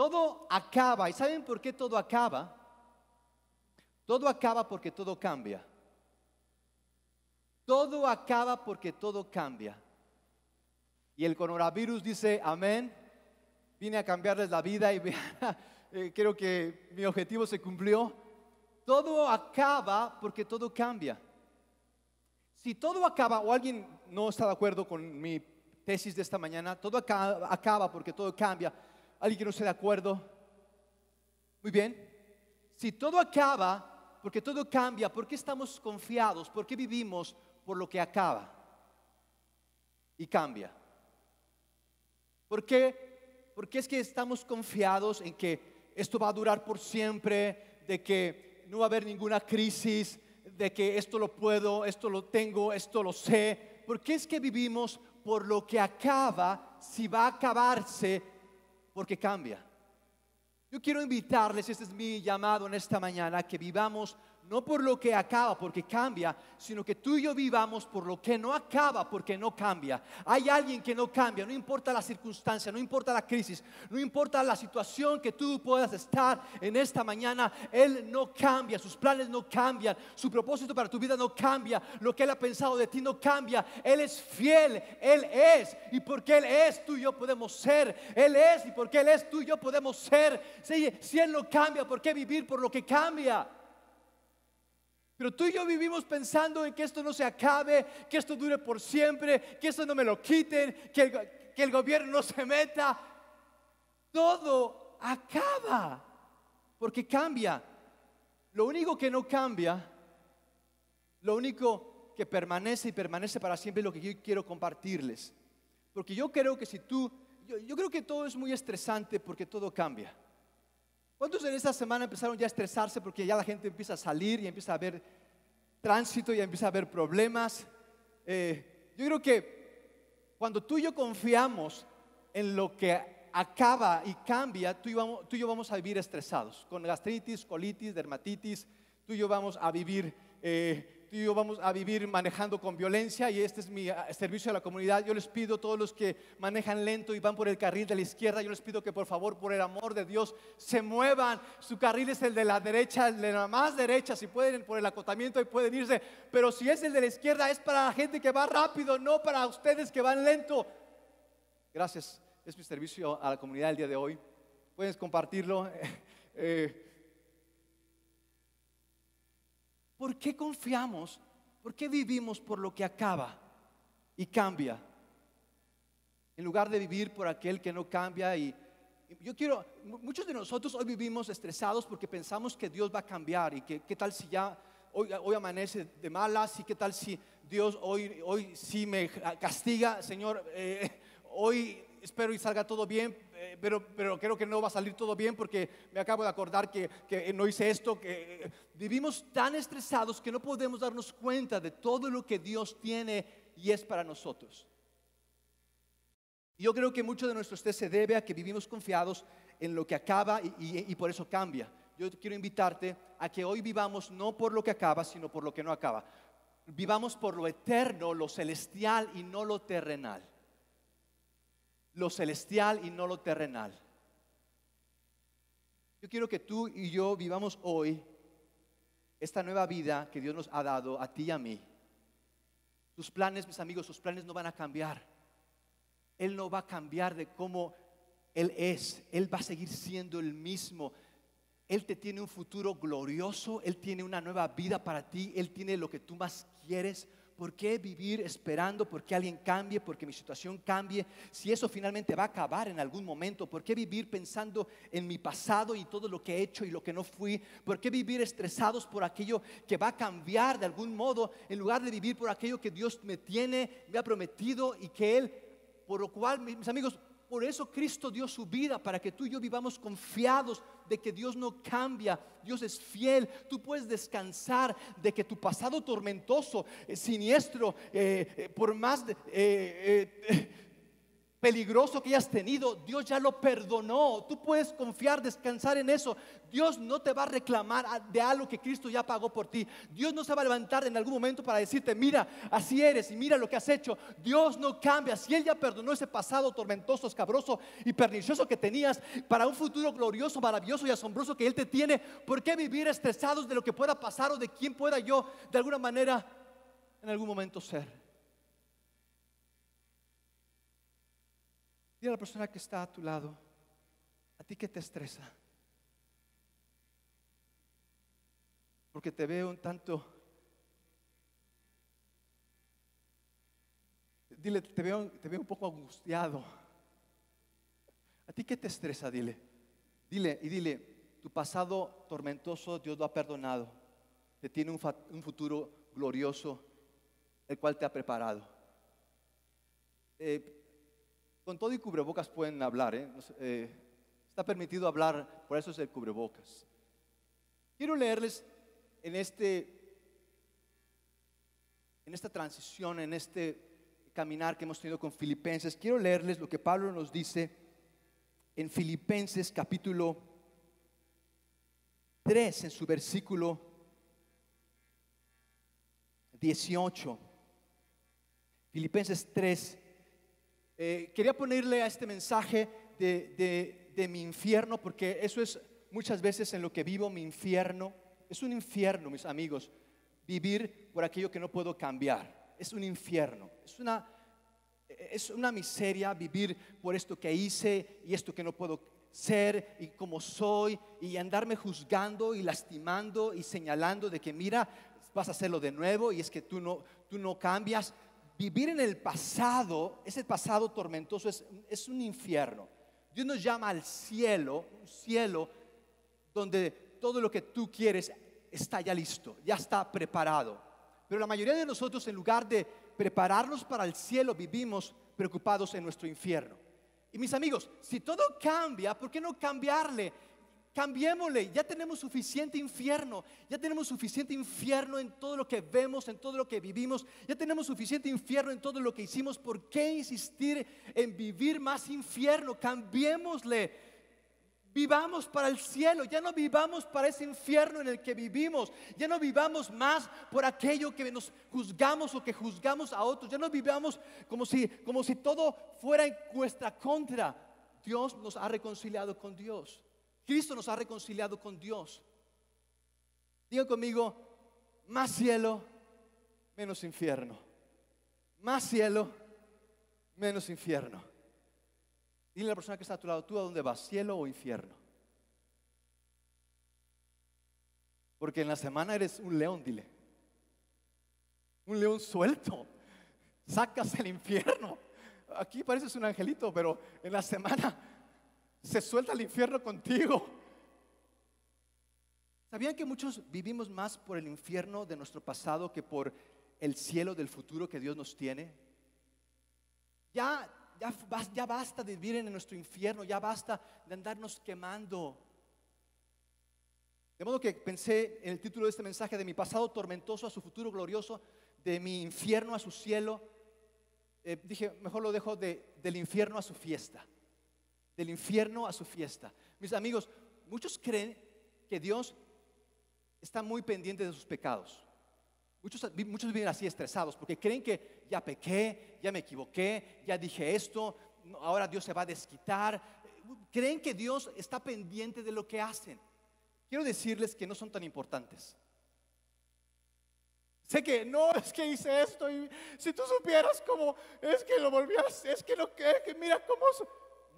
Todo acaba. ¿Y saben por qué todo acaba? Todo acaba porque todo cambia. Todo acaba porque todo cambia. Y el coronavirus dice, amén, vine a cambiarles la vida y eh, creo que mi objetivo se cumplió. Todo acaba porque todo cambia. Si todo acaba, o alguien no está de acuerdo con mi tesis de esta mañana, todo acaba, acaba porque todo cambia. ¿Alguien que no esté de acuerdo? Muy bien. Si todo acaba porque todo cambia, ¿por qué estamos confiados? ¿Por qué vivimos por lo que acaba y cambia. ¿Por qué? Porque es que estamos confiados en que esto va a durar por siempre, de que no va a haber ninguna crisis, de que esto lo puedo, esto lo tengo, esto lo sé. ¿Por qué es que vivimos por lo que acaba si va a acabarse porque cambia? Yo quiero invitarles, este es mi llamado en esta mañana, que vivamos no por lo que acaba, porque cambia, sino que tú y yo vivamos por lo que no acaba, porque no cambia. Hay alguien que no cambia, no importa la circunstancia, no importa la crisis, no importa la situación que tú puedas estar en esta mañana, Él no cambia, sus planes no cambian, su propósito para tu vida no cambia, lo que Él ha pensado de ti no cambia, Él es fiel, Él es, y porque Él es, tú y yo podemos ser, Él es, y porque Él es, tú y yo podemos ser. Si, si Él no cambia, ¿por qué vivir por lo que cambia? Pero tú y yo vivimos pensando en que esto no se acabe, que esto dure por siempre, que esto no me lo quiten, que el, gobierno no se meta. Todo acaba porque cambia. Lo único que no cambia, lo único que permanece y permanece para siempre es lo que yo quiero compartirles. Porque yo creo que si tú, yo creo que todo es muy estresante porque todo cambia. ¿Cuántos en esta semana empezaron ya a estresarse porque ya la gente empieza a salir y empieza a ver tránsito y empieza a haber problemas? Eh, yo creo que cuando tú y yo confiamos en lo que acaba y cambia, tú y, tú y yo vamos a vivir estresados, con gastritis, colitis, dermatitis, tú y yo vamos a vivir eh, y yo vamos a vivir manejando con violencia y este es mi ah, servicio a la comunidad. Yo les pido a todos los que manejan lento y van por el carril de la izquierda, yo les pido que por favor, por el amor de Dios, se muevan. Su carril es el de la derecha, el de la más derecha, si pueden por el acotamiento y pueden irse. Pero si es el de la izquierda, es para la gente que va rápido, no para ustedes que van lento. Gracias, es mi servicio a la comunidad el día de hoy. Puedes compartirlo. Eh, ¿Por qué confiamos? ¿Por qué vivimos por lo que acaba y cambia? En lugar de vivir por aquel que no cambia y yo quiero, muchos de nosotros hoy vivimos estresados porque pensamos que Dios va a cambiar y que qué tal si ya hoy, hoy amanece de malas y qué tal si Dios hoy, hoy sí me castiga, Señor, eh, hoy espero y salga todo bien, pero, creo que no va a salir todo bien porque me acabo de acordar que, no hice esto, vivimos tan estresados que no podemos darnos cuenta de todo lo que Dios tiene y es para nosotros. Yo creo que mucho de nuestro estrés se debe a que vivimos confiados en lo que acaba y, por eso cambia. Yo quiero invitarte a que hoy vivamos no por lo que acaba, sino por lo que no acaba. Vivamos por lo eterno, lo celestial y no lo terrenal lo celestial y no lo terrenal. Yo quiero que tú y yo vivamos hoy esta nueva vida que Dios nos ha dado a ti y a mí. Tus planes, mis amigos, sus planes no van a cambiar. Él no va a cambiar de cómo Él es. Él va a seguir siendo el mismo. Él te tiene un futuro glorioso. Él tiene una nueva vida para ti. Él tiene lo que tú más quieres. ¿Por qué vivir esperando porque alguien cambie, porque mi situación cambie? Si eso finalmente va a acabar en algún momento, ¿por qué vivir pensando en mi pasado y todo lo que he hecho y lo que no fui? ¿Por qué vivir estresados por aquello que va a cambiar de algún modo en lugar de vivir por aquello que Dios me tiene, me ha prometido y que Él, por lo cual, mis amigos, por eso Cristo dio su vida, para que tú y yo vivamos confiados de que Dios no cambia, Dios es fiel. Tú puedes descansar de que tu pasado tormentoso, eh, siniestro, eh, eh, por más peligroso que hayas tenido, Dios ya lo perdonó. Tú puedes confiar, descansar en eso. Dios no te va a reclamar de algo que Cristo ya pagó por ti. Dios no se va a levantar en algún momento para decirte, mira, así eres y mira lo que has hecho. Dios no cambia. Si Él ya perdonó ese pasado tormentoso, escabroso y pernicioso que tenías para un futuro glorioso, maravilloso y asombroso que Él te tiene, ¿por qué vivir estresados de lo que pueda pasar o de quién pueda yo de alguna manera en algún momento ser? Dile a la persona que está a tu lado, ¿a ti qué te estresa? Porque te veo un tanto... Dile, te veo, te veo un poco angustiado. ¿A ti qué te estresa? Dile. Dile y dile, tu pasado tormentoso Dios lo ha perdonado. Te tiene un, un futuro glorioso, el cual te ha preparado. Eh, con todo y cubrebocas pueden hablar, ¿eh? Eh, está permitido hablar, por eso es el cubrebocas. Quiero leerles en este, en esta transición, en este caminar que hemos tenido con Filipenses, quiero leerles lo que Pablo nos dice en Filipenses capítulo 3, en su versículo 18. Filipenses 3, eh, quería ponerle a este mensaje de, mi infierno, porque eso es muchas veces en lo que vivo mi infierno. Es un infierno, mis amigos, vivir por aquello que no puedo cambiar. Es un infierno. Es una, es una miseria vivir por esto que hice y esto que no puedo ser y como soy y andarme juzgando y lastimando y señalando de que mira, vas a hacerlo de nuevo y es que tú no, tú no cambias vivir en el pasado, ese pasado tormentoso es, un infierno. Dios nos llama al cielo, un cielo donde todo lo que tú quieres está ya listo, ya está preparado. Pero la mayoría de nosotros en lugar de prepararnos para el cielo vivimos preocupados en nuestro infierno. Y mis amigos, si todo cambia, ¿por qué no cambiarle Cambiémosle, ya tenemos suficiente infierno, ya tenemos suficiente infierno en todo lo que vemos, en todo lo que vivimos, ya tenemos suficiente infierno en todo lo que hicimos. ¿Por qué insistir en vivir más infierno? Cambiémosle. Vivamos para el cielo, ya no vivamos para ese infierno en el que vivimos, ya no vivamos más por aquello que nos juzgamos o que juzgamos a otros, ya no vivamos como si, como si todo fuera en nuestra contra. Dios nos ha reconciliado con Dios. Cristo nos ha reconciliado con Dios. Diga conmigo, más cielo, menos infierno. Más cielo, menos infierno. Dile a la persona que está a tu lado, ¿tú a dónde vas? ¿Cielo o infierno? Porque en la semana eres un león, dile. Un león suelto. Sacas el infierno. Aquí pareces un angelito, pero en la semana se suelta el infierno contigo. ¿Sabían que muchos vivimos más por el infierno de nuestro pasado que por el cielo del futuro que Dios nos tiene? Ya, ya, ya basta de vivir en nuestro infierno, ya basta de andarnos quemando. De modo que pensé en el título de este mensaje de mi pasado tormentoso a su futuro glorioso, de mi infierno a su cielo. Eh, dije, mejor lo dejo de, del infierno a su fiesta del infierno a su fiesta. Mis amigos, muchos creen que Dios está muy pendiente de sus pecados. Muchos, muchos viven así estresados porque creen que ya pequé, ya me equivoqué, ya dije esto, ahora Dios se va a desquitar. Creen que Dios está pendiente de lo que hacen. Quiero decirles que no son tan importantes. Sé que no es que hice esto y si tú supieras cómo es que lo volví a hacer, es que lo que, que mira cómo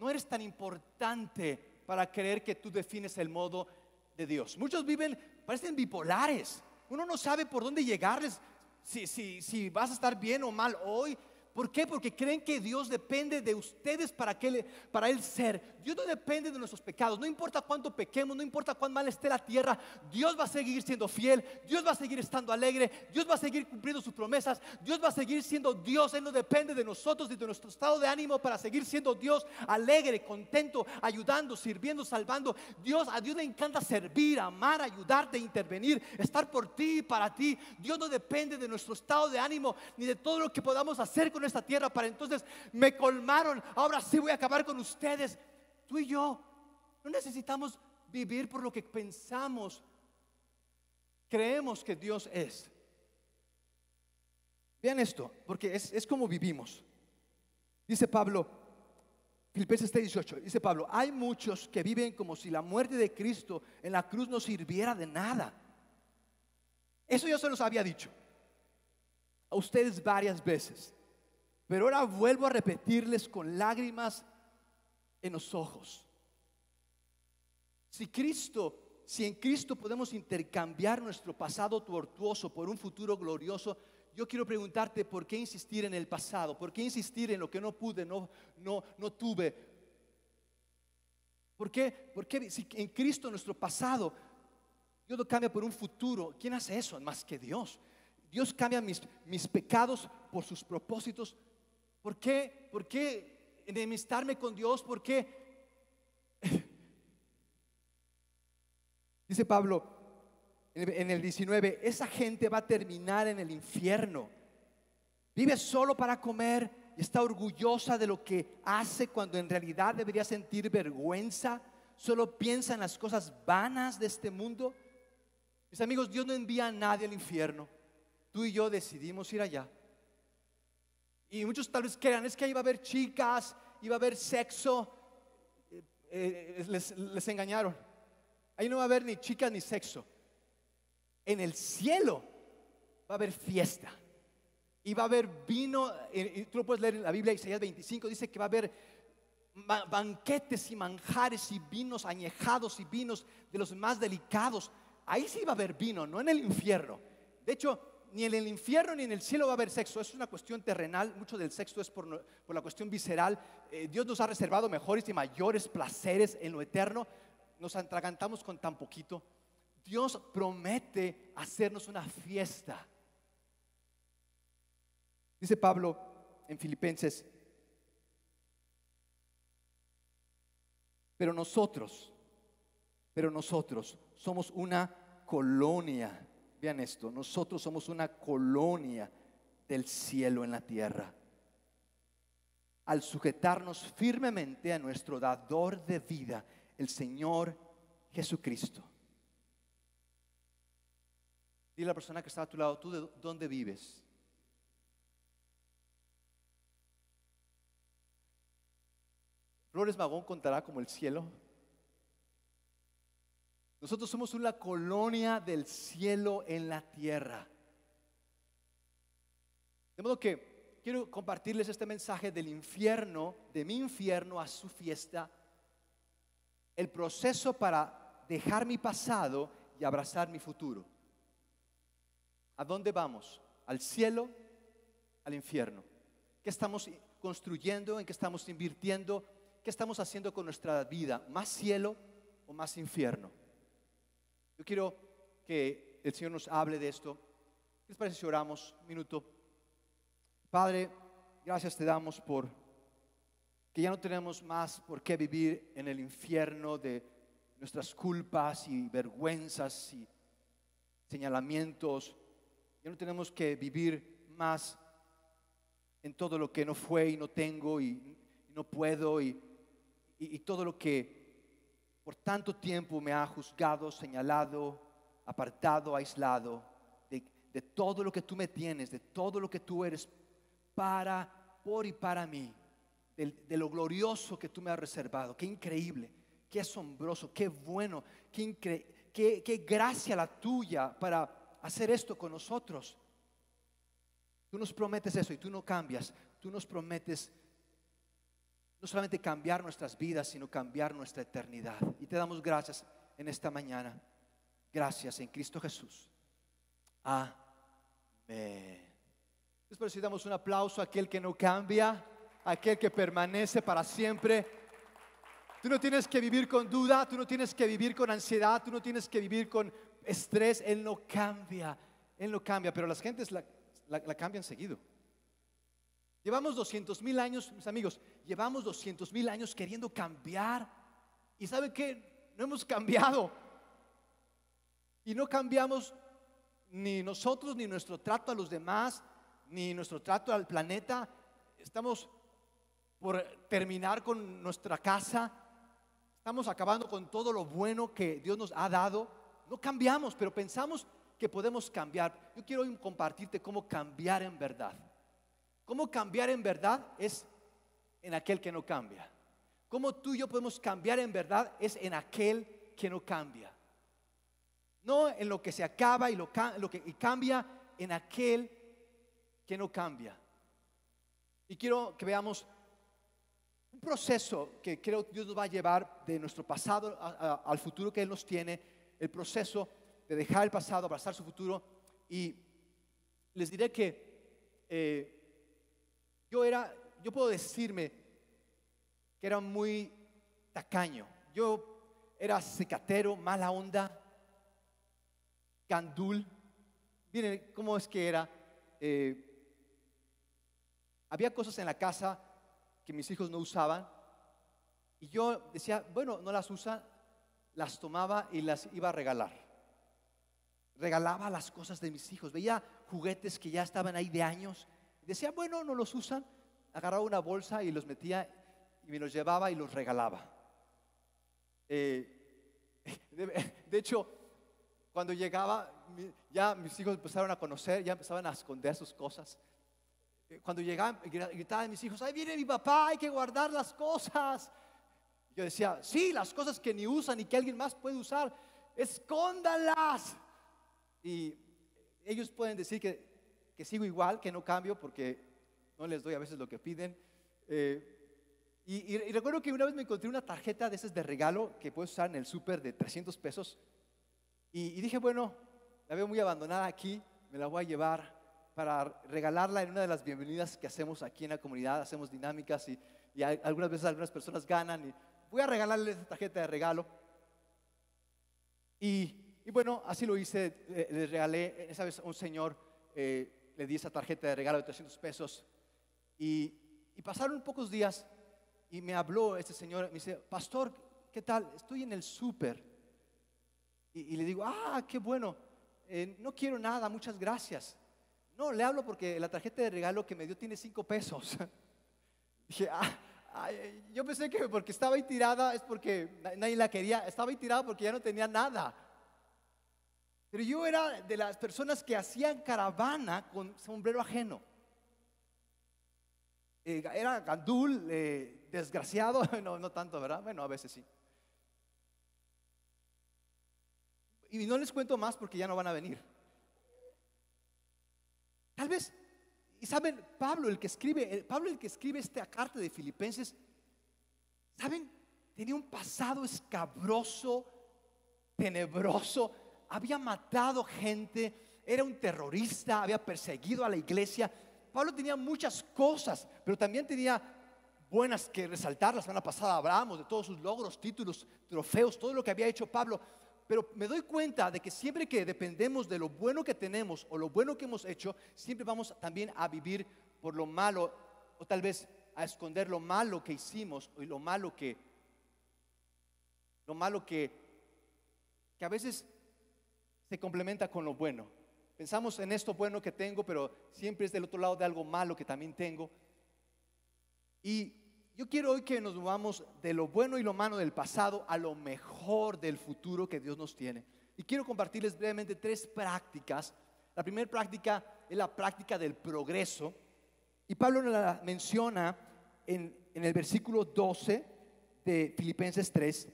no eres tan importante para creer que tú defines el modo de Dios. Muchos viven, parecen bipolares. Uno no sabe por dónde llegarles, si, si, si vas a estar bien o mal hoy. ¿Por qué? Porque creen que Dios depende de ustedes para, que para Él ser. Dios no depende de nuestros pecados. No importa cuánto pequemos, no importa cuán mal esté la tierra. Dios va a seguir siendo fiel. Dios va a seguir estando alegre. Dios va a seguir cumpliendo sus promesas. Dios va a seguir siendo Dios. Él no depende de nosotros ni de nuestro estado de ánimo para seguir siendo Dios alegre, contento, ayudando, sirviendo, salvando. Dios, a Dios le encanta servir, amar, ayudarte, intervenir, estar por ti y para ti. Dios no depende de nuestro estado de ánimo ni de todo lo que podamos hacer con esta tierra para entonces me colmaron, ahora sí voy a acabar con ustedes. Tú y yo no necesitamos vivir por lo que pensamos, creemos que Dios es. Vean esto, porque es, es como vivimos. Dice Pablo, Filipenses 18, dice Pablo, hay muchos que viven como si la muerte de Cristo en la cruz no sirviera de nada. Eso ya se los había dicho a ustedes varias veces, pero ahora vuelvo a repetirles con lágrimas en los ojos. Si Cristo, si en Cristo podemos intercambiar nuestro pasado tortuoso por un futuro glorioso, yo quiero preguntarte por qué insistir en el pasado, por qué insistir en lo que no pude, no, no, no tuve. ¿Por qué? Porque si en Cristo nuestro pasado Dios lo cambia por un futuro, ¿quién hace eso más que Dios? Dios cambia mis, mis pecados por sus propósitos. ¿Por qué? ¿Por qué enemistarme con Dios? ¿Por qué? Dice Pablo, en el 19, esa gente va a terminar en el infierno. Vive solo para comer y está orgullosa de lo que hace cuando en realidad debería sentir vergüenza. Solo piensa en las cosas vanas de este mundo. Mis amigos, Dios no envía a nadie al infierno. Tú y yo decidimos ir allá. Y muchos tal vez crean, es que va a haber chicas, iba a haber sexo. Eh, eh, les, les engañaron. Ahí no va a haber ni chicas ni sexo en el cielo va a haber fiesta. Y va a haber vino, y tú lo puedes leer en la Biblia, Isaías 25, dice que va a haber banquetes y manjares y vinos añejados y vinos de los más delicados. Ahí sí va a haber vino, no en el infierno. De hecho, ni en el infierno ni en el cielo va a haber sexo. Es una cuestión terrenal. Mucho del sexo es por, la cuestión visceral. Eh, Dios nos ha reservado mejores y mayores placeres en lo eterno. Nos atragantamos con tan poquito. Dios promete hacernos una fiesta. Dice Pablo en Filipenses, pero nosotros, pero nosotros somos una colonia. Vean esto, nosotros somos una colonia del cielo en la tierra. Al sujetarnos firmemente a nuestro dador de vida, el Señor Jesucristo. Dile a la persona que está a tu lado, ¿tú de dónde vives? Flores Magón contará como el cielo. Nosotros somos una colonia del cielo en la tierra. De modo que quiero compartirles este mensaje del infierno, de mi infierno a su fiesta, el proceso para dejar mi pasado y abrazar mi futuro. ¿A dónde vamos? ¿Al cielo? ¿Al infierno? ¿Qué estamos construyendo? ¿En qué estamos invirtiendo? ¿Qué estamos haciendo con nuestra vida? ¿Más cielo o más infierno? Yo quiero que el Señor nos hable de esto. ¿Qué les parece si oramos un minuto? Padre, gracias te damos por que ya no tenemos más por qué vivir en el infierno de nuestras culpas y vergüenzas y señalamientos ya no tenemos que vivir más en todo lo que no fue y no tengo y, no puedo y, todo lo que por tanto tiempo me ha juzgado, señalado, apartado, aislado de, todo lo que tú me tienes, de todo lo que tú eres para, por y para mí, de, lo glorioso que tú me has reservado. Qué increíble, qué asombroso, qué bueno, qué, qué, qué gracia la tuya para hacer esto con nosotros. Tú nos prometes eso y tú no cambias. Tú nos prometes no solamente cambiar nuestras vidas, sino cambiar nuestra eternidad. Y te damos gracias en esta mañana. Gracias en Cristo Jesús. Amén. Después damos un aplauso a aquel que no cambia, a aquel que permanece para siempre. Tú no tienes que vivir con duda, tú no tienes que vivir con ansiedad, tú no tienes que vivir con estrés, Él no cambia, Él no cambia, pero las gentes la, cambian seguido. Llevamos 200 mil años, mis amigos, llevamos 200 mil años queriendo cambiar. Y ¿sabe qué? No hemos cambiado. Y no cambiamos ni nosotros, ni nuestro trato a los demás, ni nuestro trato al planeta. estamos por terminar con nuestra casa, estamos acabando con todo lo bueno que Dios nos ha dado. No cambiamos, pero pensamos que podemos cambiar. Yo quiero compartirte cómo cambiar en verdad. Cómo cambiar en verdad es en aquel que no cambia. Cómo tú y yo podemos cambiar en verdad es en aquel que no cambia. No en lo que se acaba y lo, que cambia en aquel que no cambia. Y quiero que veamos un proceso que creo que Dios nos va a llevar de nuestro pasado al futuro que Él nos tiene, el proceso de dejar el pasado, abrazar su futuro. Y les diré que eh, yo era, yo puedo decirme que era muy tacaño. Yo era secatero, mala onda, gandul. Miren cómo es que era. Eh, había cosas en la casa que mis hijos no usaban. Y yo decía, bueno, no las usa, las tomaba y las iba a regalar. Regalaba las cosas de mis hijos. Veía juguetes que ya estaban ahí de años. Decía, bueno, no los usan. Agarraba una bolsa y los metía y me los llevaba y los regalaba. Eh, de, hecho, cuando llegaba, ya mis hijos empezaron a conocer, ya empezaban a esconder sus cosas. Eh, cuando llegaban, gritaban mis hijos, ahí viene mi papá, hay que guardar las cosas. Yo decía, sí, las cosas que ni usan y que alguien más puede usar, escóndalas. Y ellos pueden decir que, que sigo igual, que no cambio porque no les doy a veces lo que piden. Eh, y, recuerdo que una vez me encontré una tarjeta de esas de regalo que puedes usar en el súper de 300 pesos. Y, dije, bueno, la veo muy abandonada aquí, me la voy a llevar para regalarla en una de las bienvenidas que hacemos aquí en la comunidad. Hacemos dinámicas y, algunas veces algunas personas ganan. Y voy a regalarle esa tarjeta de regalo. Y, bueno, así lo hice. Le, regalé, esa vez a un señor eh, le di esa tarjeta de regalo de 300 pesos. Y, pasaron pocos días y me habló este señor, me dice, pastor, ¿qué tal? Estoy en el súper. Y, le digo, ah, qué bueno, eh, no quiero nada, muchas gracias. No, le hablo porque la tarjeta de regalo que me dio tiene cinco pesos. Dije, ah, yo pensé que porque estaba ahí tirada es porque nadie la quería, estaba ahí tirada porque ya no tenía nada. Pero yo era de las personas que hacían caravana con sombrero ajeno. Eh, era gandul, eh, desgraciado, no, no tanto, ¿verdad? Bueno, a veces sí. Y no les cuento más porque ya no van a venir. Tal vez, y saben, Pablo, el que escribe, Pablo el que escribe esta carta de Filipenses, ¿saben? Tenía un pasado escabroso, tenebroso, había matado gente, era un terrorista, había perseguido a la iglesia, Pablo tenía muchas cosas, pero también tenía buenas que resaltar. La semana pasada hablamos de todos sus logros, títulos, trofeos, todo lo que había hecho Pablo. Pero me doy cuenta de que siempre que dependemos de lo bueno que tenemos o lo bueno que hemos hecho, siempre vamos también a vivir por lo malo o tal vez a esconder lo malo que hicimos y lo malo que lo malo que que a veces se complementa con lo bueno. Pensamos en esto bueno que tengo, pero siempre es del otro lado de algo malo que también tengo. Y yo quiero hoy que nos movamos de lo bueno y lo malo del pasado a lo mejor del futuro que Dios nos tiene. Y quiero compartirles brevemente tres prácticas. La primera práctica es la práctica del progreso. Y Pablo la menciona en, en el versículo 12 de Filipenses 3.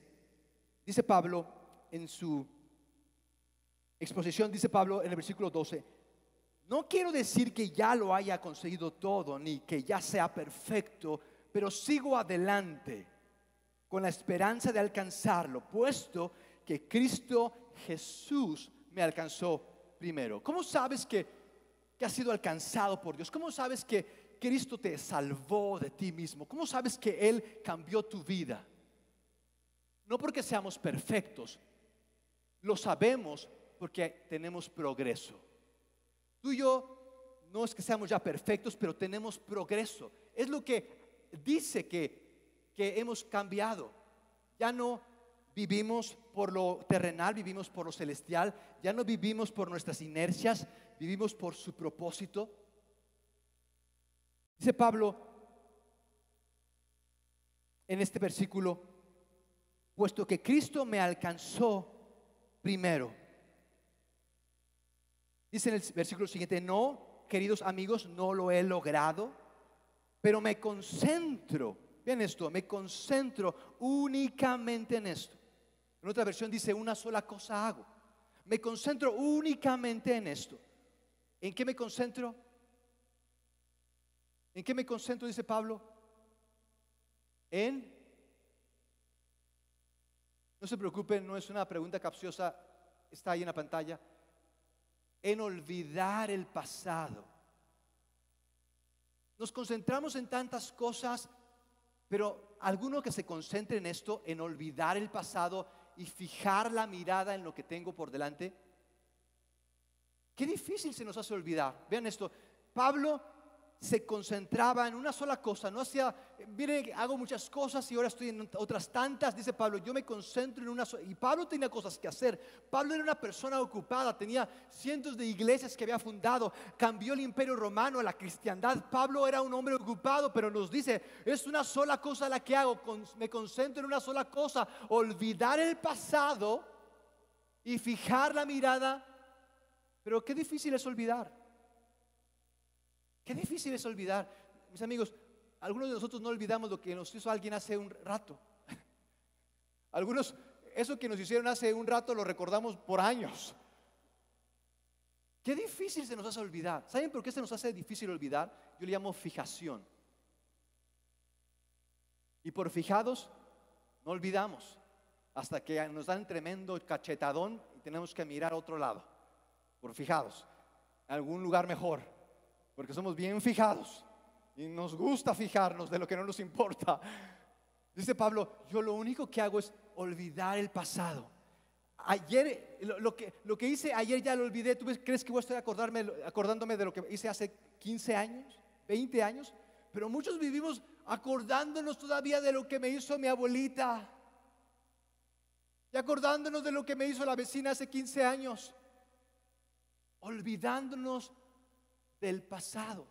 Dice Pablo en su exposición, dice Pablo en el versículo 12, no quiero decir que ya lo haya conseguido todo, ni que ya sea perfecto, pero sigo adelante con la esperanza de alcanzarlo, puesto que Cristo Jesús me alcanzó primero. ¿Cómo sabes que, que has sido alcanzado por Dios? ¿Cómo sabes que Cristo te salvó de ti mismo? ¿Cómo sabes que Él cambió tu vida? No porque seamos perfectos, lo sabemos porque tenemos progreso. Tú y yo no es que seamos ya perfectos, pero tenemos progreso. Es lo que dice que, que hemos cambiado. Ya no vivimos por lo terrenal, vivimos por lo celestial. Ya no vivimos por nuestras inercias, vivimos por su propósito. Dice Pablo, en este versículo, puesto que Cristo me alcanzó primero. Dice en el versículo siguiente, no, queridos amigos, no lo he logrado, pero me concentro, vean esto, me concentro únicamente en esto. En otra versión dice, una sola cosa hago. Me concentro únicamente en esto. ¿En qué me concentro? ¿En qué me concentro? Dice Pablo. En... No se preocupen, no es una pregunta capciosa, está ahí en la pantalla. En olvidar el pasado. Nos concentramos en tantas cosas, pero alguno que se concentre en esto, en olvidar el pasado y fijar la mirada en lo que tengo por delante, qué difícil se nos hace olvidar. Vean esto, Pablo se concentraba en una sola cosa, no hacía, mire, hago muchas cosas y ahora estoy en otras tantas, dice Pablo, yo me concentro en una sola, y Pablo tenía cosas que hacer, Pablo era una persona ocupada, tenía cientos de iglesias que había fundado, cambió el imperio romano a la cristiandad, Pablo era un hombre ocupado, pero nos dice, es una sola cosa la que hago, me concentro en una sola cosa, olvidar el pasado y fijar la mirada, pero qué difícil es olvidar. Qué difícil es olvidar. Mis amigos, algunos de nosotros no olvidamos lo que nos hizo alguien hace un rato. Algunos, eso que nos hicieron hace un rato lo recordamos por años. Qué difícil se nos hace olvidar. ¿Saben por qué se nos hace difícil olvidar? Yo le llamo fijación. Y por fijados, no olvidamos. Hasta que nos dan tremendo cachetadón y tenemos que mirar a otro lado. Por fijados. algún lugar mejor porque somos bien fijados y nos gusta fijarnos de lo que no nos importa. Dice Pablo, yo lo único que hago es olvidar el pasado. Ayer, lo, que, lo que hice ayer ya lo olvidé. ¿Tú crees que voy a estar acordarme, acordándome de lo que hice hace 15 años, 20 años? Pero muchos vivimos acordándonos todavía de lo que me hizo mi abuelita. Y acordándonos de lo que me hizo la vecina hace 15 años. Olvidándonos del pasado.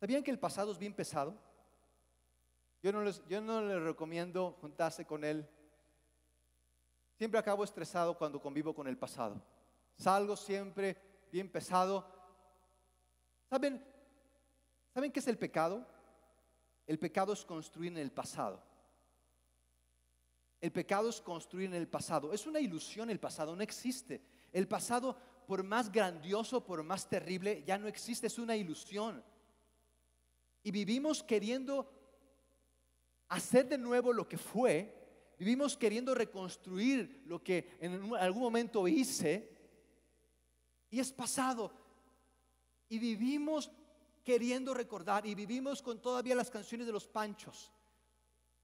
¿Sabían que el pasado es bien pesado? Yo no les, yo no les recomiendo juntarse con él. Siempre acabo estresado cuando convivo con el pasado. Salgo siempre bien pesado. ¿Saben? ¿Saben qué es el pecado? El pecado es construir en el pasado. El pecado es construir en el pasado. Es una ilusión el pasado, no existe. El pasado por más grandioso, por más terrible, ya no existe, es una ilusión. Y vivimos queriendo hacer de nuevo lo que fue, vivimos queriendo reconstruir lo que en algún momento hice, y es pasado. Y vivimos queriendo recordar, y vivimos con todavía las canciones de los panchos.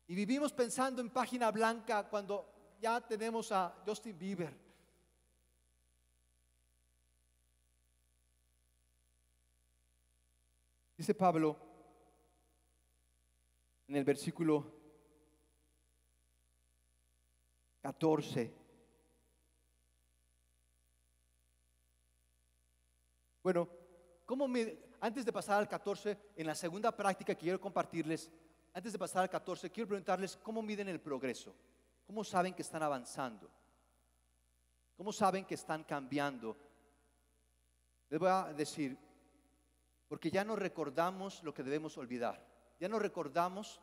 Y vivimos pensando en página blanca cuando ya tenemos a Justin Bieber Dice Pablo en el versículo 14. Bueno, ¿cómo me, antes de pasar al 14, en la segunda práctica que quiero compartirles, antes de pasar al 14, quiero preguntarles cómo miden el progreso, cómo saben que están avanzando, cómo saben que están cambiando. Les voy a decir, porque ya no recordamos lo que debemos olvidar. Ya no recordamos.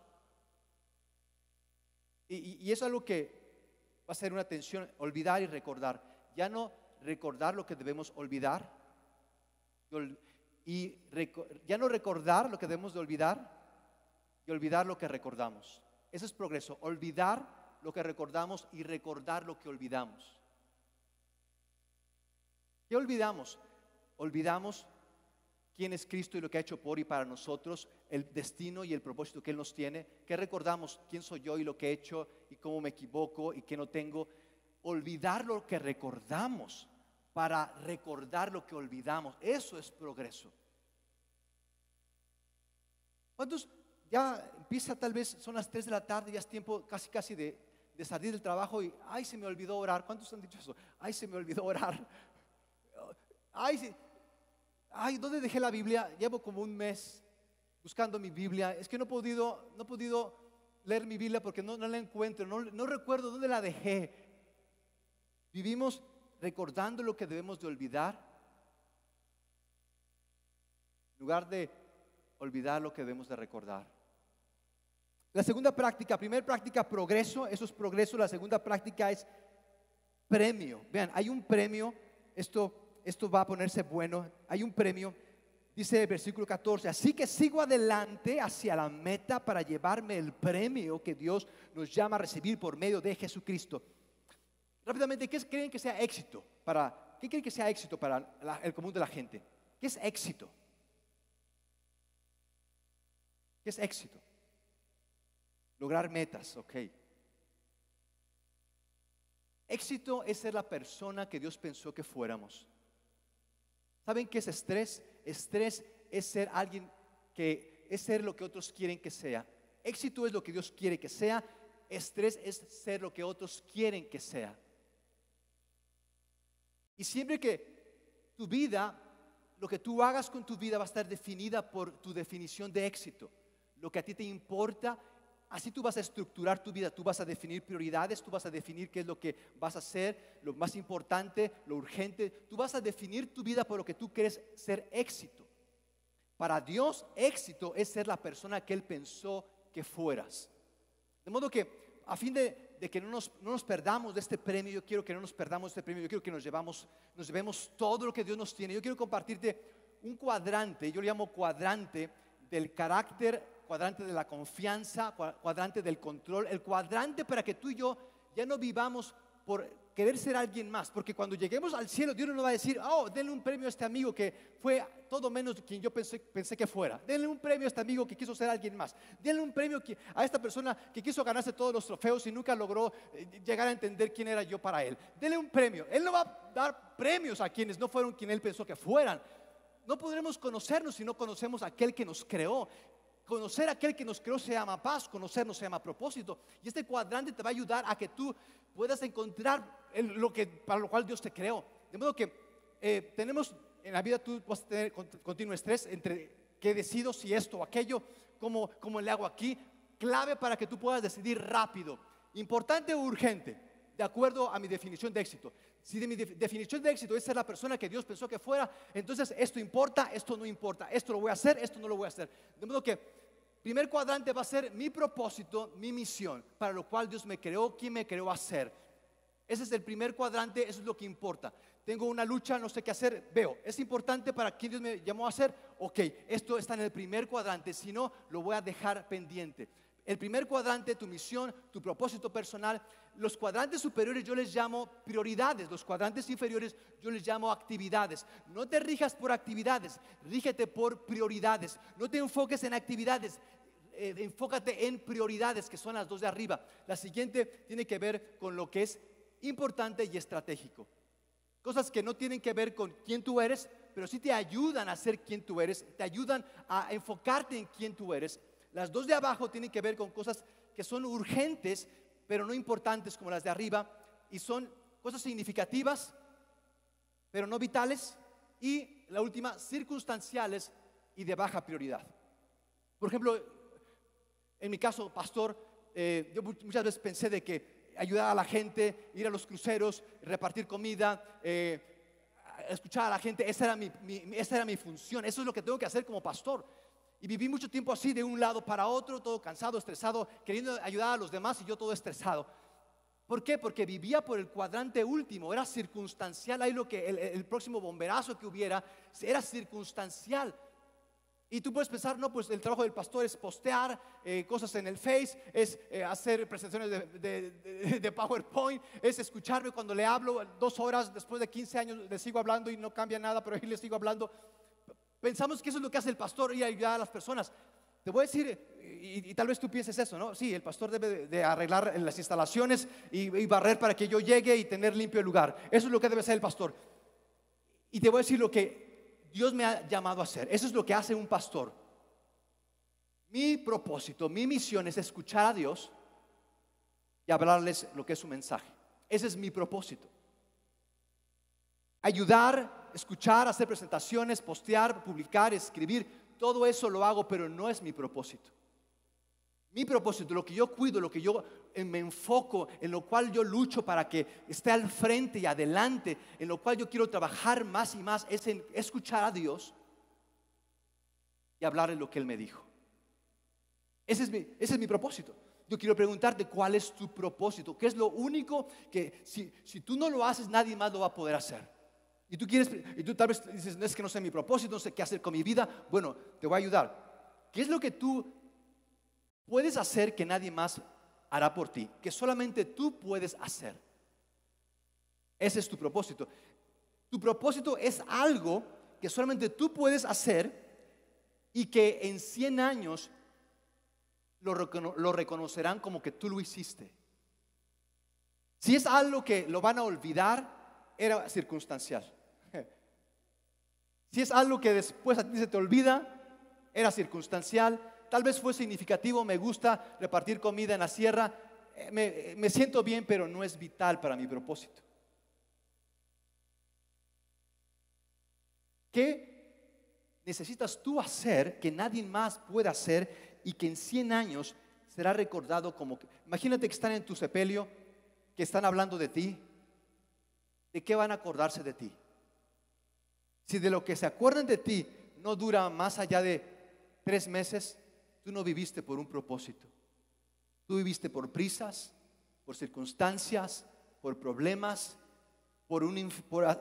Y, eso es algo que va a ser una tensión, olvidar y recordar. Ya no recordar lo que debemos olvidar. Y ya no recordar lo que debemos de olvidar y olvidar lo que recordamos. Ese es progreso. Olvidar lo que recordamos y recordar lo que olvidamos. ¿Qué olvidamos? Olvidamos quién es Cristo y lo que ha hecho por y para nosotros, el destino y el propósito que Él nos tiene, que recordamos quién soy yo y lo que he hecho y cómo me equivoco y qué no tengo. Olvidar lo que recordamos para recordar lo que olvidamos, eso es progreso. ¿Cuántos ya empieza tal vez, son las 3 de la tarde, ya es tiempo casi casi de, salir del trabajo y, ay, se me olvidó orar. ¿Cuántos han dicho eso? Ay, se me olvidó orar. Ay, ay, ¿dónde dejé la Biblia? Llevo como un mes. buscando mi Biblia. Es que no he podido, no he podido leer mi Biblia porque no, la encuentro, no, no recuerdo dónde la dejé. Vivimos recordando lo que debemos de olvidar, en lugar de olvidar lo que debemos de recordar. La segunda práctica, primera práctica, progreso, eso es progreso. La segunda práctica es premio. Vean, hay un premio, esto, esto va a ponerse bueno, hay un premio, dice el versículo 14, así que sigo adelante hacia la meta para llevarme el premio que Dios nos llama a recibir por medio de Jesucristo. Rápidamente, ¿qué creen que sea éxito? Para, ¿Qué creen que sea éxito para el común de la gente? ¿Qué es éxito? ¿Qué es éxito? Lograr metas, ok. Éxito es ser la persona que Dios pensó que fuéramos. ¿Saben qué es estrés? Estrés es ser alguien que es ser lo que otros quieren que sea. Éxito es lo que Dios quiere que sea. Estrés es ser lo que otros quieren que sea. Y siempre que tu vida, lo que tú hagas con tu vida va a estar definida por tu definición de éxito. Lo que a ti te importa, así tú vas a estructurar tu vida, tú vas a definir prioridades, tú vas a definir qué es lo que vas a hacer, lo más importante, lo urgente, tú vas a definir tu vida por lo que tú quieres ser éxito. Para Dios, éxito es ser la persona que Él pensó que fueras. De modo que a fin de que no nos, perdamos de este premio, yo quiero que no nos perdamos de este premio, yo quiero que nos llevamos, nos llevemos todo lo que Dios nos tiene. Yo quiero compartirte un cuadrante, yo le llamo cuadrante del carácter, cuadrante de la confianza, cuadrante del control, el cuadrante para que tú y yo ya no vivamos por querer ser alguien más, porque cuando lleguemos al cielo, Dios no va a decir, oh, denle un premio a este amigo que fue todo menos quien yo pensé, pensé que fuera, denle un premio a este amigo que quiso ser alguien más, denle un premio a esta persona que quiso ganarse todos los trofeos y nunca logró eh, llegar a entender quién era yo para él, denle un premio, Él no va a dar premios a quienes no fueron quien Él pensó que fueran, no podremos conocernos si no conocemos a aquel que nos creó. Conocer a aquel que nos creó se llama paz, conocernos se llama propósito. Y este cuadrante te va a ayudar a que tú puedas encontrar lo que, para lo cual Dios te creó. De modo que eh, tenemos en la vida, tú vas a tener continuo estrés entre qué decido, si esto o aquello, cómo, cómo le hago aquí. Clave para que tú puedas decidir rápido. Importante o urgente, de acuerdo a mi definición de éxito. Si de mi definición de éxito es ser la persona que Dios pensó que fuera, entonces esto importa, esto no importa, esto lo voy a hacer, esto no lo voy a hacer. De modo que Primer cuadrante va a ser mi propósito, mi misión, para lo cual Dios me creó, quién me creó a ser. Ese es el primer cuadrante, eso es lo que importa. Tengo una lucha, no sé qué hacer, veo, es importante para quién Dios me llamó a ser. Ok, esto está en el primer cuadrante, si no, lo voy a dejar pendiente. El primer cuadrante, tu misión, tu propósito personal. Los cuadrantes superiores yo les llamo prioridades, los cuadrantes inferiores yo les llamo actividades. No te rijas por actividades, rígete por prioridades. No te enfoques en actividades, eh, enfócate en prioridades, que son las dos de arriba. La siguiente tiene que ver con lo que es importante y estratégico. Cosas que no tienen que ver con quién tú eres, pero sí te ayudan a ser quien tú eres, te ayudan a enfocarte en quién tú eres. Las dos de abajo tienen que ver con cosas que son urgentes, pero no importantes como las de arriba, y son cosas significativas, pero no vitales, y la última, circunstanciales y de baja prioridad. Por ejemplo, en mi caso, pastor, eh, yo muchas veces pensé de que ayudar a la gente, ir a los cruceros, repartir comida, eh, escuchar a la gente, esa era mi, esa era mi función, eso es lo que tengo que hacer como pastor. Y viví mucho tiempo así, de un lado para otro, todo cansado, estresado, queriendo ayudar a los demás y yo todo estresado. ¿Por qué? Porque vivía por el cuadrante último, era circunstancial. Ahí lo que el, próximo bomberazo que hubiera era circunstancial. Y tú puedes pensar, no, pues el trabajo del pastor es postear eh, cosas en el Face, es eh, hacer presentaciones de, de, PowerPoint, es escucharme cuando le hablo dos horas, después de 15 años le sigo hablando y no cambia nada, pero ahí le sigo hablando. Pensamos que eso es lo que hace el pastor y ayudar a las personas. Te voy a decir, y, tal vez tú pienses eso, ¿no? Sí, el pastor debe de, arreglar las instalaciones y, barrer para que yo llegue y tener limpio el lugar. Eso es lo que debe hacer el pastor. Y te voy a decir lo que Dios me ha llamado a hacer. Eso es lo que hace un pastor. Mi propósito, mi misión es escuchar a Dios y hablarles lo que es su mensaje. Ese es mi propósito. Ayudar escuchar, hacer presentaciones, postear, publicar, escribir, todo eso lo hago, pero no es mi propósito. Mi propósito, lo que yo cuido, lo que yo me enfoco, en lo cual yo lucho para que esté al frente y adelante, en lo cual yo quiero trabajar más y más, es en escuchar a Dios y hablarle lo que Él me dijo. Ese es mi, ese es mi propósito. Yo quiero preguntarte cuál es tu propósito, qué es lo único que si, si tú no lo haces, nadie más lo va a poder hacer. Y tú quieres, y tú tal vez dices, no es que no sé mi propósito, no sé qué hacer con mi vida. Bueno, te voy a ayudar. ¿Qué es lo que tú puedes hacer que nadie más hará por ti? Que solamente tú puedes hacer. Ese es tu propósito. Tu propósito es algo que solamente tú puedes hacer y que en 100 años lo, reconocerán como que tú lo hiciste. Si es algo que lo van a olvidar, era circunstancial. Si es algo que después a ti se te olvida, era circunstancial. Tal vez fue significativo, me gusta repartir comida en la sierra, eh, me, me siento bien, pero no es vital para mi propósito. ¿Qué necesitas tú hacer que nadie más pueda hacer y que en 100 años será recordado como... Que, imagínate que están en tu sepelio, que están hablando de ti. ¿De qué van a acordarse de ti? Si de lo que se acuerdan de ti no dura más allá de tres meses, tú no viviste por un propósito. Tú viviste por prisas, por circunstancias, por problemas, por,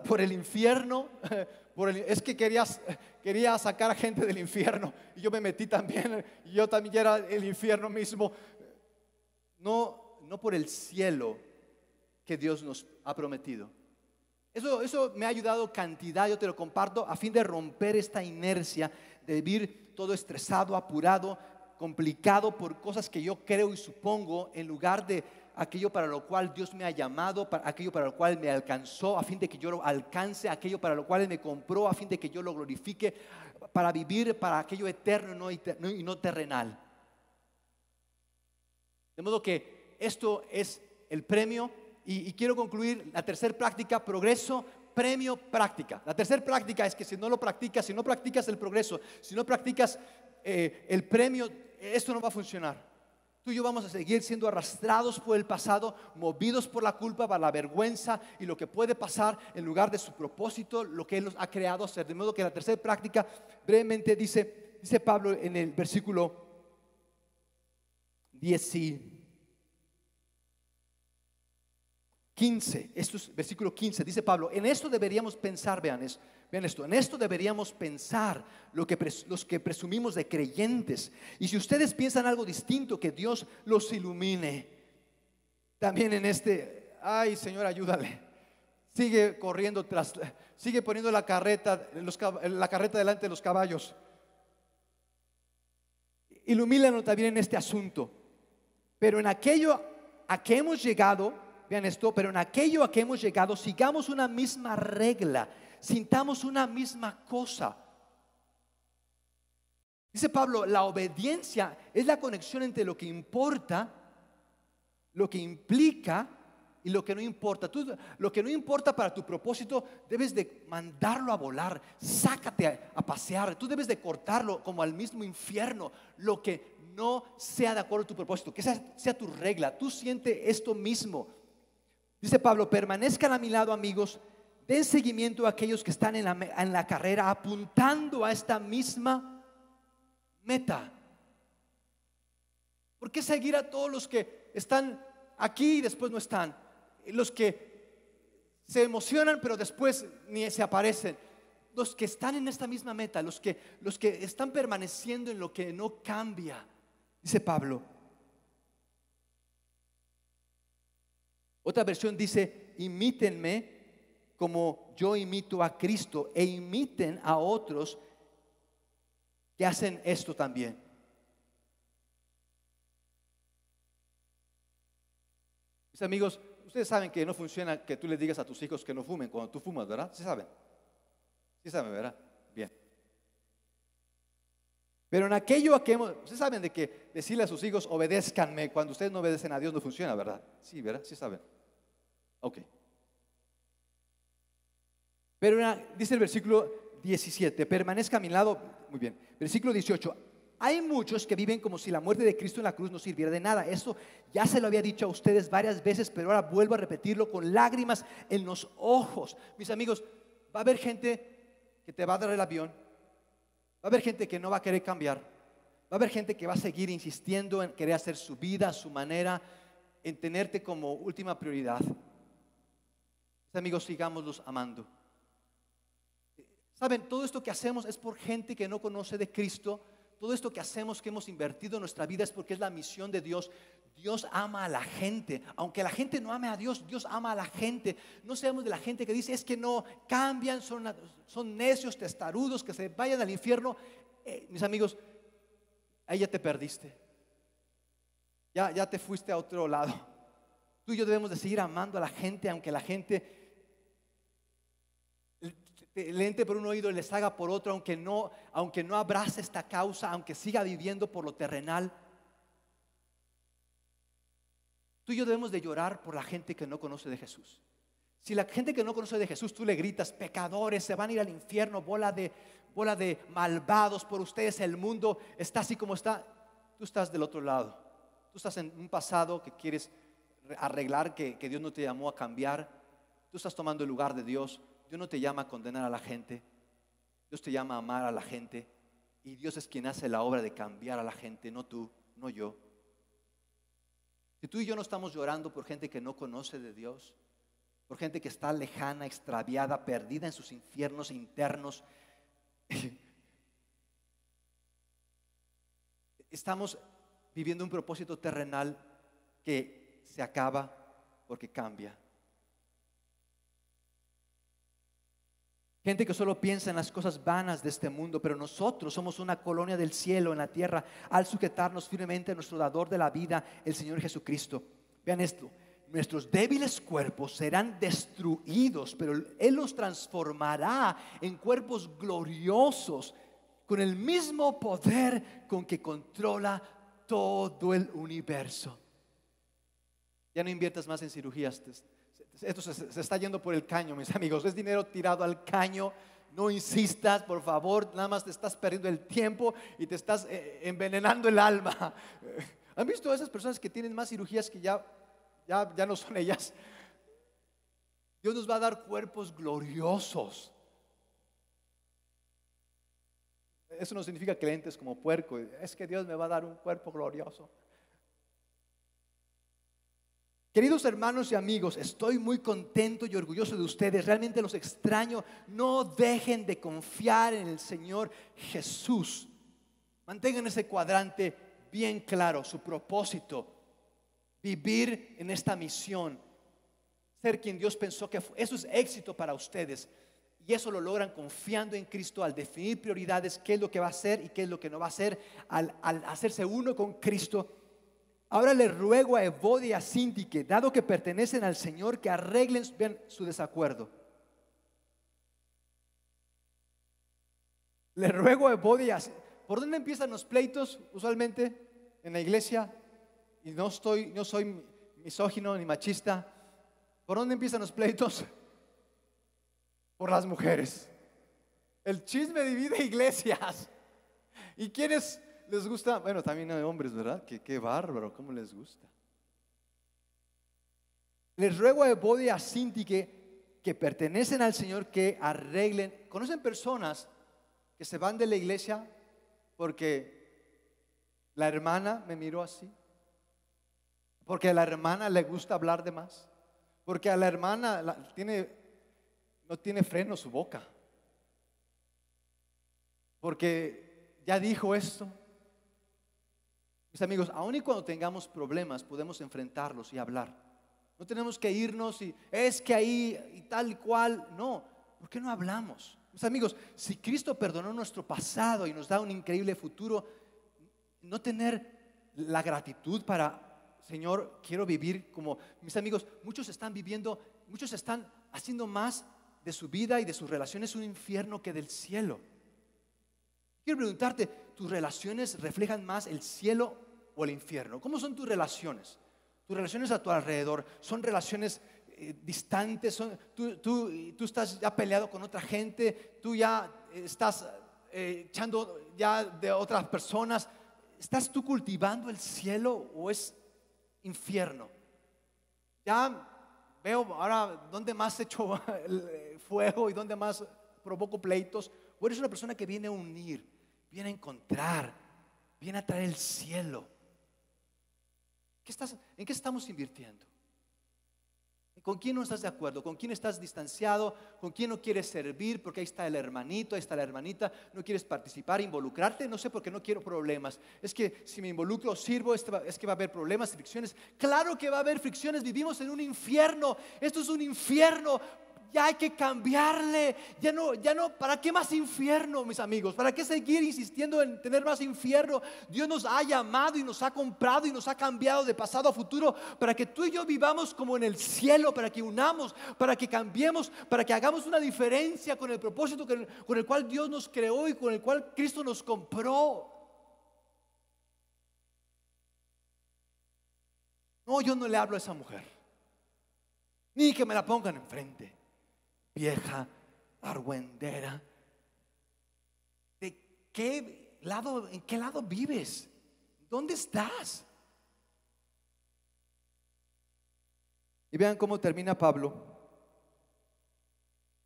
por, el infierno. Es que querías, quería sacar a gente del infierno y yo me metí también. Y yo también era el infierno mismo. No, no por el cielo que Dios nos ha prometido. Eso, eso me ha ayudado cantidad, yo te lo comparto, a fin de romper esta inercia de vivir todo estresado, apurado, complicado por cosas que yo creo y supongo, en lugar de aquello para lo cual Dios me ha llamado, para aquello para lo cual me alcanzó, a fin de que yo lo alcance, aquello para lo cual me compró, a fin de que yo lo glorifique, para vivir para aquello eterno y no terrenal. De modo que esto es el premio y, quiero concluir la tercera práctica, progreso, premio, práctica. La tercera práctica es que si no lo practicas, si no practicas el progreso, si no practicas eh, el premio, esto no va a funcionar. Tú y yo vamos a seguir siendo arrastrados por el pasado, movidos por la culpa, por la vergüenza y lo que puede pasar en lugar de su propósito, lo que Él nos ha creado hacer. De modo que la tercera práctica, brevemente dice, dice Pablo en el versículo 10, 15, esto es versículo 15, dice Pablo, en esto deberíamos pensar, vean, eso, vean esto, en esto deberíamos pensar lo que los que presumimos de creyentes. Y si ustedes piensan algo distinto, que Dios los ilumine. También en este, ay Señor, ayúdale. Sigue corriendo tras, sigue poniendo la carreta, la carreta delante de los caballos. Ilumínanos también en este asunto. Pero en aquello a que hemos llegado, vean esto, pero en aquello a que hemos llegado, sigamos una misma regla, sintamos una misma cosa. Dice Pablo, la obediencia es la conexión entre lo que importa, lo que implica y lo que no importa. Tú, lo que no importa para tu propósito, debes de mandarlo a volar, sácate a, pasear, tú debes de cortarlo como al mismo infierno, lo que no sea de acuerdo a tu propósito, que sea, sea tu regla. Tú sientes esto mismo. Dice Pablo, permanezcan a mi lado amigos, den seguimiento a aquellos que están en la, en la carrera apuntando a esta misma meta. ¿Por qué seguir a todos los que están aquí y después no están? Los que se emocionan pero después ni se aparecen. Los que están en esta misma meta, los que, los que están permaneciendo en lo que no cambia. Dice Pablo, Otra versión dice, imítenme como yo imito a Cristo e imiten a otros que hacen esto también. Mis amigos, ustedes saben que no funciona que tú le digas a tus hijos que no fumen cuando tú fumas, ¿verdad? Sí saben. Sí saben, ¿verdad? Bien. Pero en aquello a que hemos, ustedes saben de que decirle a sus hijos, obedézcanme, cuando ustedes no obedecen a Dios no funciona, ¿verdad? Sí, ¿verdad? Sí saben. Ok. Pero dice el versículo 17. Permanezca a mi lado. Muy bien. Versículo 18. Hay muchos que viven como si la muerte de Cristo en la cruz no sirviera de nada. Eso ya se lo había dicho a ustedes varias veces, pero ahora vuelvo a repetirlo con lágrimas en los ojos. Mis amigos, va a haber gente que te va a dar el avión. Va a haber gente que no va a querer cambiar. Va a haber gente que va a seguir insistiendo en querer hacer su vida, su manera, en tenerte como última prioridad. Amigos, sigámoslos amando. Saben, todo esto que hacemos es por gente que no conoce de Cristo todo esto que hacemos, que hemos invertido en nuestra vida es porque es la misión de Dios. Dios ama a la gente. Aunque la gente no ame a Dios, Dios ama a la gente. No seamos de la gente que dice es que no cambian, son, son necios, testarudos, que se vayan al infierno. Eh, mis amigos, ahí ya te perdiste. Ya, ya te fuiste a otro lado. Tú y yo debemos de seguir amando a la gente, aunque la gente le entre por un oído y les haga por otro, aunque no, aunque no abrace esta causa, aunque siga viviendo por lo terrenal. Tú y yo debemos de llorar por la gente que no conoce de Jesús. Si la gente que no conoce de Jesús, tú le gritas, pecadores, se van a ir al infierno, bola de, bola de malvados por ustedes, el mundo está así como está, tú estás del otro lado. Tú estás en un pasado que quieres arreglar, que Dios no te llamó a cambiar. Tú estás tomando el lugar de Dios. Dios no te llama a condenar a la gente, Dios te llama a amar a la gente y Dios es quien hace la obra de cambiar a la gente, no tú, no yo. Si tú y yo no estamos llorando por gente que no conoce de Dios, por gente que está lejana, extraviada, perdida en sus infiernos internos, estamos viviendo un propósito terrenal que se acaba porque cambia. Gente que solo piensa en las cosas vanas de este mundo, pero nosotros somos una colonia del cielo en la tierra al sujetarnos firmemente a nuestro dador de la vida, el Señor Jesucristo. Vean esto, nuestros débiles cuerpos serán destruidos, pero Él los transformará en cuerpos gloriosos con el mismo poder con que controla todo el universo. Ya no inviertas más en cirugías esto se, está yendo por el caño, mis amigos. Es dinero tirado al caño. No insistas, por favor. Nada más te estás perdiendo el tiempo y te estás eh, envenenando el alma. ¿Han visto a esas personas que tienen más cirugías que ya, ya, ya no son ellas? Dios nos va a dar cuerpos gloriosos. Eso no significa que como puerco. Es que Dios me va a dar un cuerpo glorioso. Queridos hermanos y amigos, estoy muy contento y orgulloso de ustedes. Realmente los extraño. No dejen de confiar en el Señor Jesús. Mantengan ese cuadrante bien claro, su propósito. Vivir en esta misión. Ser quien Dios pensó que. Eso es éxito para ustedes. Y eso lo logran confiando en Cristo al definir prioridades, qué es lo que va a hacer y qué es lo que no va a hacer, al hacerse uno con Cristo Ahora le ruego a Evodia y a que, dado que pertenecen al Señor, que arreglen su desacuerdo. Le ruego a Evodia ¿Por dónde empiezan los pleitos usualmente en la iglesia? Y no, estoy, no soy misógino ni machista. ¿Por dónde empiezan los pleitos? Por las mujeres. El chisme divide iglesias. ¿Y quiénes les gusta, bueno, también hay hombres, ¿verdad? Que qué bárbaro, ¿cómo les gusta? Les ruego a Ebodi y a Cinti que, que pertenecen al Señor que arreglen. ¿Conocen personas que se van de la iglesia porque la hermana me miró así? Porque a la hermana le gusta hablar de más. Porque a la hermana tiene, no tiene freno su boca. Porque ya dijo esto. Mis amigos, aun y cuando tengamos problemas, podemos enfrentarlos y hablar. No tenemos que irnos y es que ahí y tal y cual. No, ¿por qué no hablamos? Mis amigos, si Cristo perdonó nuestro pasado y nos da un increíble futuro, no tener la gratitud para, Señor, quiero vivir como mis amigos, muchos están viviendo, muchos están haciendo más de su vida y de sus relaciones un infierno que del cielo. Quiero preguntarte, ¿tus relaciones reflejan más el cielo o el infierno? ¿Cómo son tus relaciones? Tus relaciones a tu alrededor son relaciones eh, distantes, tú, tú- tú estás ya peleado con otra gente, tú ya estás eh, echando ya de otras personas. ¿Estás tú cultivando el cielo o es infierno? Ya veo ahora dónde más echo eh, fuego y dónde más provoco pleitos. O eres una persona que viene a unir, viene a encontrar, viene a traer el cielo. ¿Qué estás, ¿En qué estamos invirtiendo? ¿Con quién no estás de acuerdo? ¿Con quién estás distanciado? ¿Con quién no quieres servir? Porque ahí está el hermanito, ahí está la hermanita. ¿No quieres participar, involucrarte? No sé por qué no quiero problemas. Es que si me involucro sirvo, este es que va a haber problemas y fricciones. Claro que va a haber fricciones. Vivimos en un infierno. Esto es un infierno. Ya hay que cambiarle. Ya no, ya no. ¿Para qué más infierno, mis amigos? ¿Para qué seguir insistiendo en tener más infierno? Dios nos ha llamado y nos ha comprado y nos ha cambiado de pasado a futuro para que tú y yo vivamos como en el cielo, para que unamos, para que cambiemos, para que hagamos una diferencia con el propósito con el, con el cual Dios nos creó y con el cual Cristo nos compró. No, yo no le hablo a esa mujer. Ni que me la pongan enfrente. Vieja, argüendera. ¿De qué lado, en qué lado vives? ¿Dónde estás? Y vean cómo termina Pablo.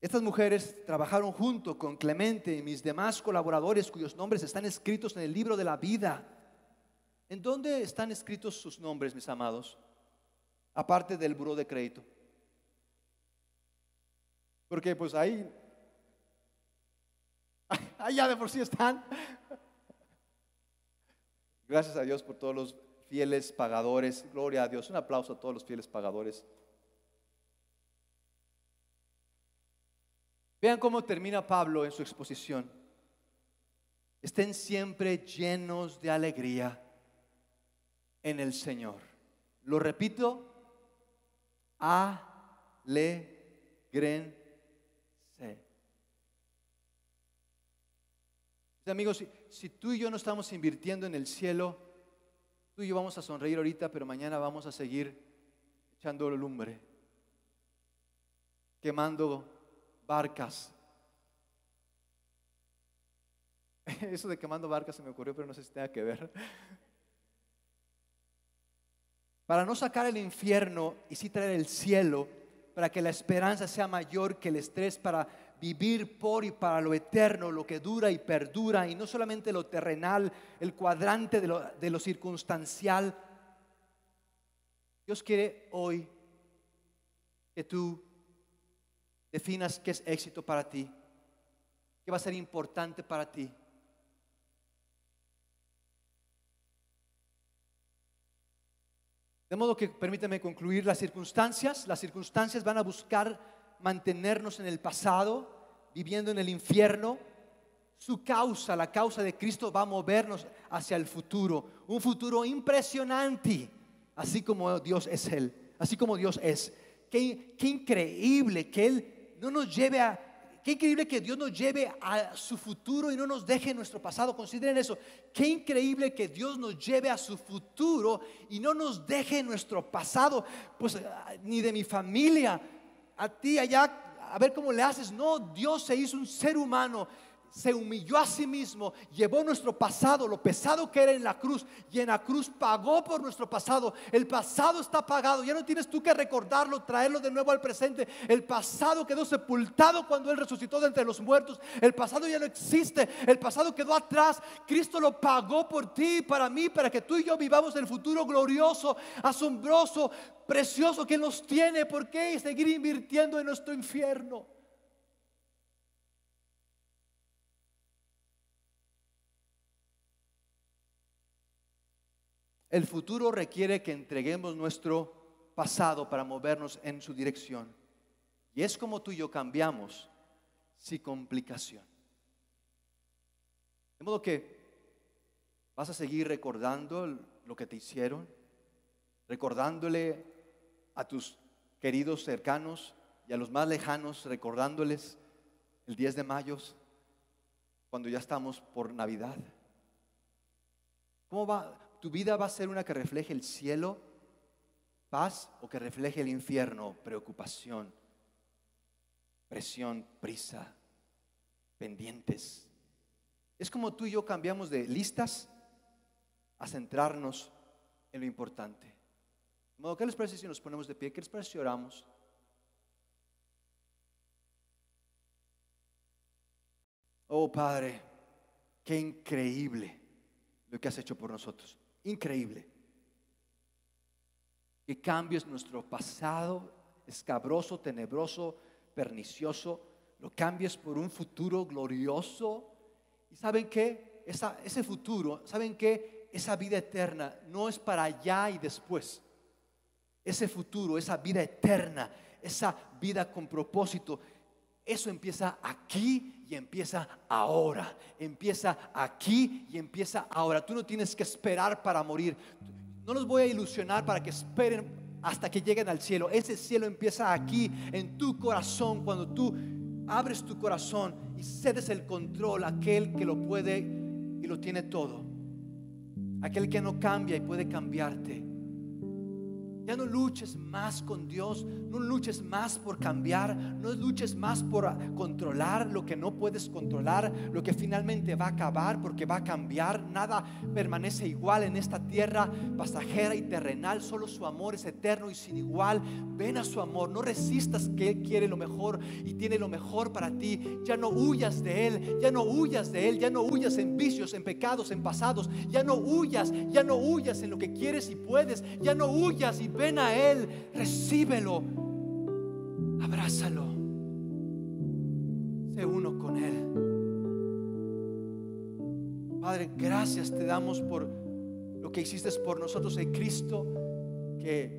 Estas mujeres trabajaron junto con Clemente y mis demás colaboradores cuyos nombres están escritos en el libro de la vida. ¿En dónde están escritos sus nombres, mis amados? Aparte del buró de crédito. Porque pues ahí, ahí ya de por sí están. Gracias a Dios por todos los fieles pagadores. Gloria a Dios. Un aplauso a todos los fieles pagadores. Vean cómo termina Pablo en su exposición. Estén siempre llenos de alegría en el Señor. Lo repito, alegrense. Mis Amigos, si, si tú y yo no estamos invirtiendo en el cielo, tú y yo vamos a sonreír ahorita, pero mañana vamos a seguir echando lumbre, quemando barcas. Eso de quemando barcas se me ocurrió, pero no sé si tenga que ver. Para no sacar el infierno y sí traer el cielo, para que la esperanza sea mayor que el estrés, para vivir por y para lo eterno, lo que dura y perdura, y no solamente lo terrenal, el cuadrante de lo, de lo circunstancial. Dios quiere hoy que tú definas qué es éxito para ti, qué va a ser importante para ti. De modo que permíteme concluir las circunstancias. Las circunstancias van a buscar mantenernos en el pasado, viviendo en el infierno. Su causa, la causa de Cristo, va a movernos hacia el futuro. Un futuro impresionante, así como Dios es Él, así como Dios es. Qué, qué increíble que Él no nos lleve a... Qué increíble que Dios nos lleve a su futuro y no nos deje nuestro pasado. Consideren eso. Qué increíble que Dios nos lleve a su futuro y no nos deje nuestro pasado. Pues ah, ni de mi familia, a ti allá, a ver cómo le haces. No, Dios se hizo un ser humano. Se humilló a sí mismo, llevó nuestro pasado, lo pesado que era en la cruz, y en la cruz pagó por nuestro pasado. El pasado está pagado, ya no tienes tú que recordarlo, traerlo de nuevo al presente. El pasado quedó sepultado cuando Él resucitó de entre los muertos. El pasado ya no existe, el pasado quedó atrás. Cristo lo pagó por ti para mí, para que tú y yo vivamos el futuro glorioso, asombroso, precioso que nos tiene. ¿Por qué seguir invirtiendo en nuestro infierno? El futuro requiere que entreguemos nuestro pasado para movernos en su dirección. Y es como tú y yo cambiamos sin complicación. De modo que vas a seguir recordando lo que te hicieron, recordándole a tus queridos cercanos y a los más lejanos, recordándoles el 10 de mayo, cuando ya estamos por Navidad. ¿Cómo va? ¿Tu vida va a ser una que refleje el cielo? Paz o que refleje el infierno, preocupación, presión, prisa, pendientes. Es como tú y yo cambiamos de listas a centrarnos en lo importante. Modo, ¿qué les parece si nos ponemos de pie? ¿Qué les parece si oramos? Oh Padre, qué increíble lo que has hecho por nosotros. Increíble. Que cambies nuestro pasado escabroso, tenebroso, pernicioso, lo cambies por un futuro glorioso. ¿Y saben qué? ese futuro, ¿saben qué? Esa vida eterna no es para allá y después. Ese futuro, esa vida eterna, esa vida con propósito, eso empieza aquí y empieza ahora. Empieza aquí y empieza ahora. Tú no tienes que esperar para morir. No los voy a ilusionar para que esperen hasta que lleguen al cielo. Ese cielo empieza aquí, en tu corazón, cuando tú abres tu corazón y cedes el control a aquel que lo puede y lo tiene todo. Aquel que no cambia y puede cambiarte. Ya no luches más con Dios, no luches más por cambiar, no luches más por controlar lo que no puedes controlar, lo que finalmente va a acabar porque va a cambiar. Nada permanece igual en esta tierra pasajera y terrenal, solo su amor es eterno y sin igual. Ven a su amor, no resistas que Él quiere lo mejor y tiene lo mejor para ti. Ya no huyas de Él, ya no huyas de Él, ya no huyas en vicios, en pecados, en pasados, ya no huyas, ya no huyas en lo que quieres y puedes, ya no huyas y ven a Él, recíbelo, abrázalo, sé uno con Él. Padre, gracias te damos por lo que hiciste por nosotros en Cristo, que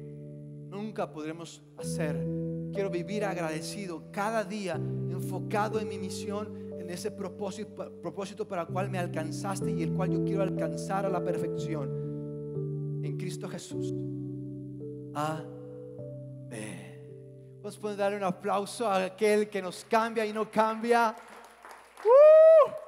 nunca podremos hacer. Quiero vivir agradecido cada día, enfocado en mi misión, en ese propósito, propósito para el cual me alcanzaste y el cual yo quiero alcanzar a la perfección. En Cristo Jesús. Amén. Vamos a darle un aplauso a aquel que nos cambia y no cambia. ¡Uh!